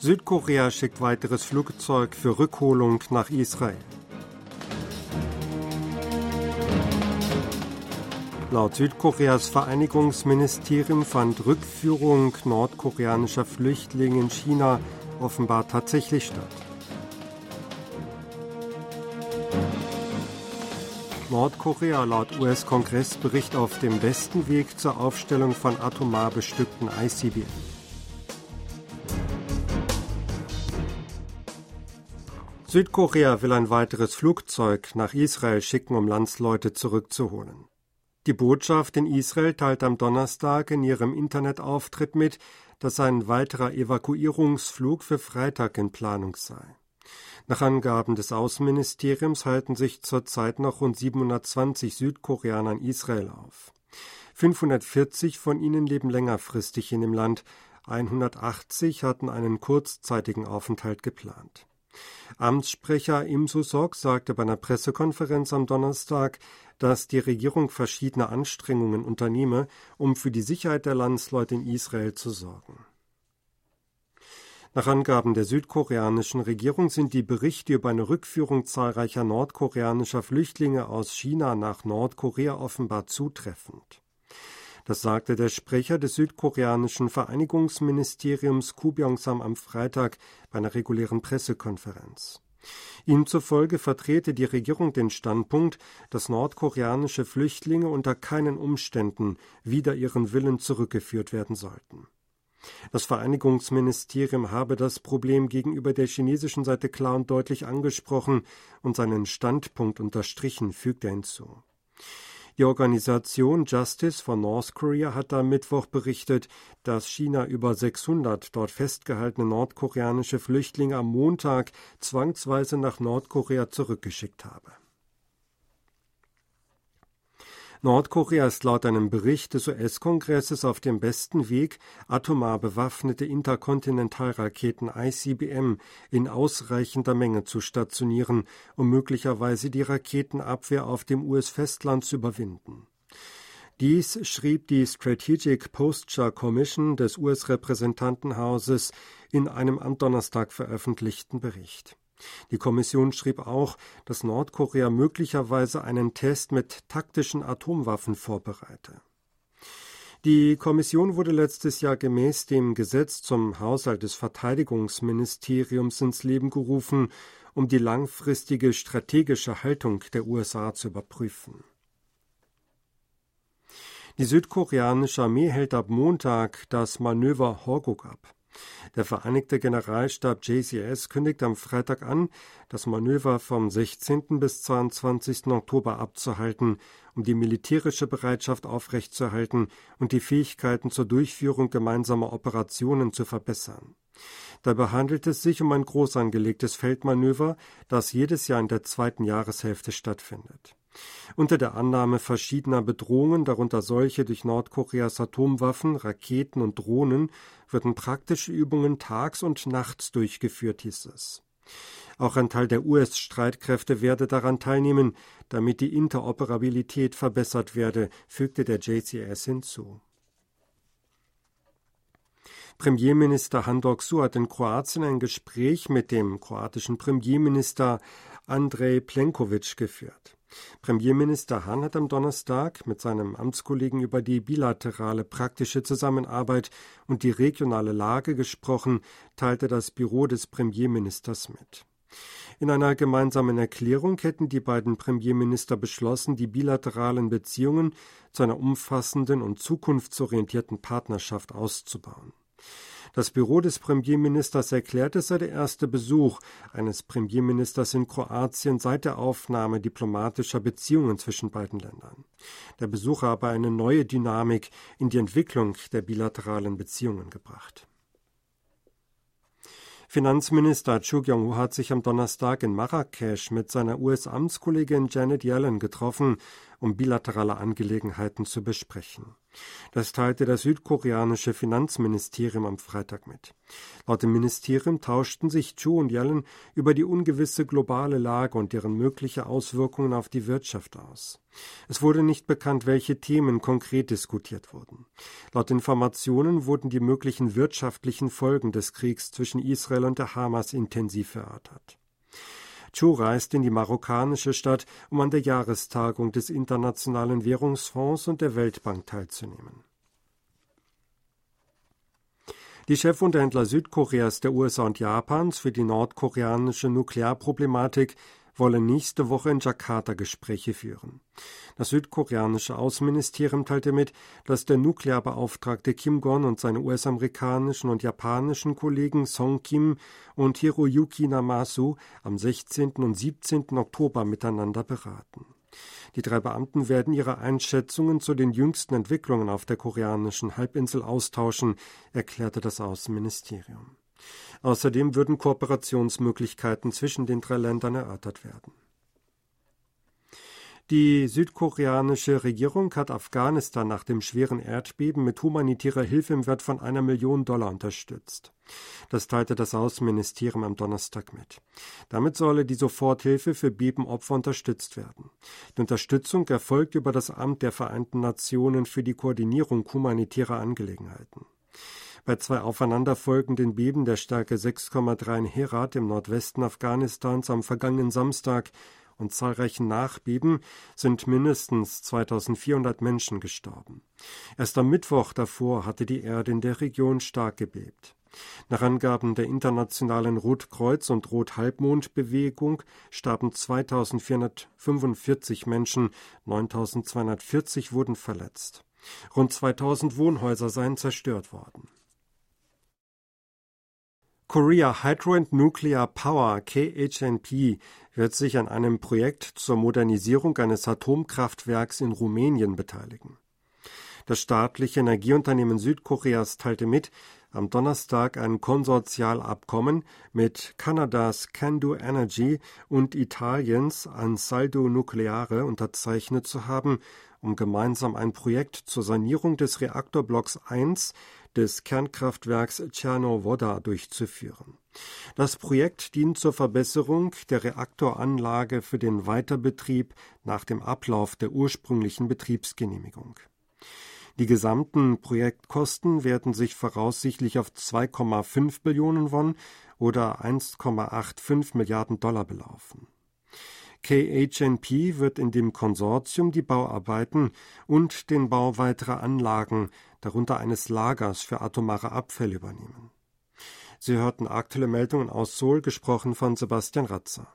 Südkorea schickt weiteres Flugzeug für Rückholung nach Israel. Laut Südkoreas Vereinigungsministerium fand Rückführung nordkoreanischer Flüchtlinge in China offenbar tatsächlich statt. Nordkorea laut US-Kongressbericht auf dem besten Weg zur Aufstellung von atomar bestückten ICBM. Südkorea will ein weiteres Flugzeug nach Israel schicken, um Landsleute zurückzuholen. Die Botschaft in Israel teilt am Donnerstag in ihrem Internetauftritt mit, dass ein weiterer Evakuierungsflug für Freitag in Planung sei. Nach Angaben des Außenministeriums halten sich zurzeit noch rund 720 Südkoreaner in Israel auf. 540 von ihnen leben längerfristig in dem Land, 180 hatten einen kurzzeitigen Aufenthalt geplant. Amtssprecher Im Susok sagte bei einer Pressekonferenz am Donnerstag, dass die Regierung verschiedene Anstrengungen unternehme, um für die Sicherheit der Landsleute in Israel zu sorgen. Nach Angaben der südkoreanischen Regierung sind die Berichte über eine Rückführung zahlreicher nordkoreanischer Flüchtlinge aus China nach Nordkorea offenbar zutreffend. Das sagte der Sprecher des südkoreanischen Vereinigungsministeriums Ku Byung-sam am Freitag bei einer regulären Pressekonferenz. Ihm zufolge vertrete die Regierung den Standpunkt, dass nordkoreanische Flüchtlinge unter keinen Umständen wider ihren Willen zurückgeführt werden sollten. Das Vereinigungsministerium habe das Problem gegenüber der chinesischen Seite klar und deutlich angesprochen und seinen Standpunkt unterstrichen, fügt er hinzu. Die Organisation Justice for North Korea hat am Mittwoch berichtet, dass China über 600 dort festgehaltene nordkoreanische Flüchtlinge am Montag zwangsweise nach Nordkorea zurückgeschickt habe. Nordkorea ist laut einem Bericht des US-Kongresses auf dem besten Weg, atomar bewaffnete Interkontinentalraketen ICBM in ausreichender Menge zu stationieren, um möglicherweise die Raketenabwehr auf dem US-Festland zu überwinden. Dies schrieb die Strategic Posture Commission des US-Repräsentantenhauses in einem am Donnerstag veröffentlichten Bericht. Die Kommission schrieb auch, dass Nordkorea möglicherweise einen Test mit taktischen Atomwaffen vorbereite. Die Kommission wurde letztes Jahr gemäß dem Gesetz zum Haushalt des Verteidigungsministeriums ins Leben gerufen, um die langfristige strategische Haltung der USA zu überprüfen. Die südkoreanische Armee hält ab Montag das Manöver Horguk ab. Der Vereinigte Generalstab JCS kündigt am Freitag an, das Manöver vom 16. bis 22. Oktober abzuhalten, um die militärische Bereitschaft aufrechtzuerhalten und die Fähigkeiten zur Durchführung gemeinsamer Operationen zu verbessern. Dabei handelt es sich um ein groß angelegtes Feldmanöver, das jedes Jahr in der zweiten Jahreshälfte stattfindet. Unter der Annahme verschiedener Bedrohungen, darunter solche durch Nordkoreas Atomwaffen, Raketen und Drohnen, würden praktische Übungen tags und nachts durchgeführt, hieß es. Auch ein Teil der US-Streitkräfte werde daran teilnehmen, damit die Interoperabilität verbessert werde, fügte der JCS hinzu. Premierminister Handok Su hat in Kroatien ein Gespräch mit dem kroatischen Premierminister Andrej Plenković geführt. Premierminister Hahn hat am Donnerstag mit seinem Amtskollegen über die bilaterale praktische Zusammenarbeit und die regionale Lage gesprochen, teilte das Büro des Premierministers mit. In einer gemeinsamen Erklärung hätten die beiden Premierminister beschlossen, die bilateralen Beziehungen zu einer umfassenden und zukunftsorientierten Partnerschaft auszubauen. Das Büro des Premierministers erklärt, es sei der erste Besuch eines Premierministers in Kroatien seit der Aufnahme diplomatischer Beziehungen zwischen beiden Ländern. Der Besuch habe eine neue Dynamik in die Entwicklung der bilateralen Beziehungen gebracht. Finanzminister Chu Kyung-ho hat sich am Donnerstag in Marrakesch mit seiner US-Amtskollegin Janet Yellen getroffen, um bilaterale Angelegenheiten zu besprechen. Das teilte das südkoreanische Finanzministerium am Freitag mit. Laut dem Ministerium tauschten sich Chu und Yellen über die ungewisse globale Lage und deren mögliche Auswirkungen auf die Wirtschaft aus. Es wurde nicht bekannt, welche Themen konkret diskutiert wurden. Laut Informationen wurden die möglichen wirtschaftlichen Folgen des Kriegs zwischen Israel und der Hamas intensiv erörtert. Chu reist in die marokkanische Stadt, um an der Jahrestagung des Internationalen Währungsfonds und der Weltbank teilzunehmen. Die Chefunterhändler Südkoreas, der USA und Japans für die nordkoreanische Nuklearproblematik wolle nächste Woche in Jakarta Gespräche führen. Das südkoreanische Außenministerium teilte mit, dass der Nuklearbeauftragte Kim Gon und seine US-amerikanischen und japanischen Kollegen Song Kim und Hiroyuki Namasu am 16. und 17. Oktober miteinander beraten. Die drei Beamten werden ihre Einschätzungen zu den jüngsten Entwicklungen auf der koreanischen Halbinsel austauschen, erklärte das Außenministerium. Außerdem würden Kooperationsmöglichkeiten zwischen den drei Ländern erörtert werden. Die südkoreanische Regierung hat Afghanistan nach dem schweren Erdbeben mit humanitärer Hilfe im Wert von einer Million Dollar unterstützt. Das teilte das Außenministerium am Donnerstag mit. Damit solle die Soforthilfe für Bebenopfer unterstützt werden. Die Unterstützung erfolgt über das Amt der Vereinten Nationen für die Koordinierung humanitärer Angelegenheiten. Bei zwei aufeinanderfolgenden Beben der Stärke 6,3 in Herat im Nordwesten Afghanistans am vergangenen Samstag und zahlreichen Nachbeben sind mindestens 2400 Menschen gestorben. Erst am Mittwoch davor hatte die Erde in der Region stark gebebt. Nach Angaben der internationalen Rotkreuz- und Rothalbmondbewegung starben 2445 Menschen, 9240 wurden verletzt. Rund 2000 Wohnhäuser seien zerstört worden. Korea Hydro and Nuclear Power KHNP wird sich an einem Projekt zur Modernisierung eines Atomkraftwerks in Rumänien beteiligen. Das staatliche Energieunternehmen Südkoreas teilte mit, am Donnerstag ein Konsortialabkommen mit Kanadas Candu Energy und Italiens Ansaldo Nucleare unterzeichnet zu haben, um gemeinsam ein Projekt zur Sanierung des Reaktorblocks 1 des Kernkraftwerks Tschernowoda durchzuführen. Das Projekt dient zur Verbesserung der Reaktoranlage für den Weiterbetrieb nach dem Ablauf der ursprünglichen Betriebsgenehmigung. Die gesamten Projektkosten werden sich voraussichtlich auf 2,5 Billionen Won oder 1,85 Milliarden Dollar belaufen. KHNP wird in dem Konsortium die Bauarbeiten und den Bau weiterer Anlagen, darunter eines Lagers für atomare Abfälle übernehmen. Sie hörten aktuelle Meldungen aus Seoul, gesprochen von Sebastian Ratzer.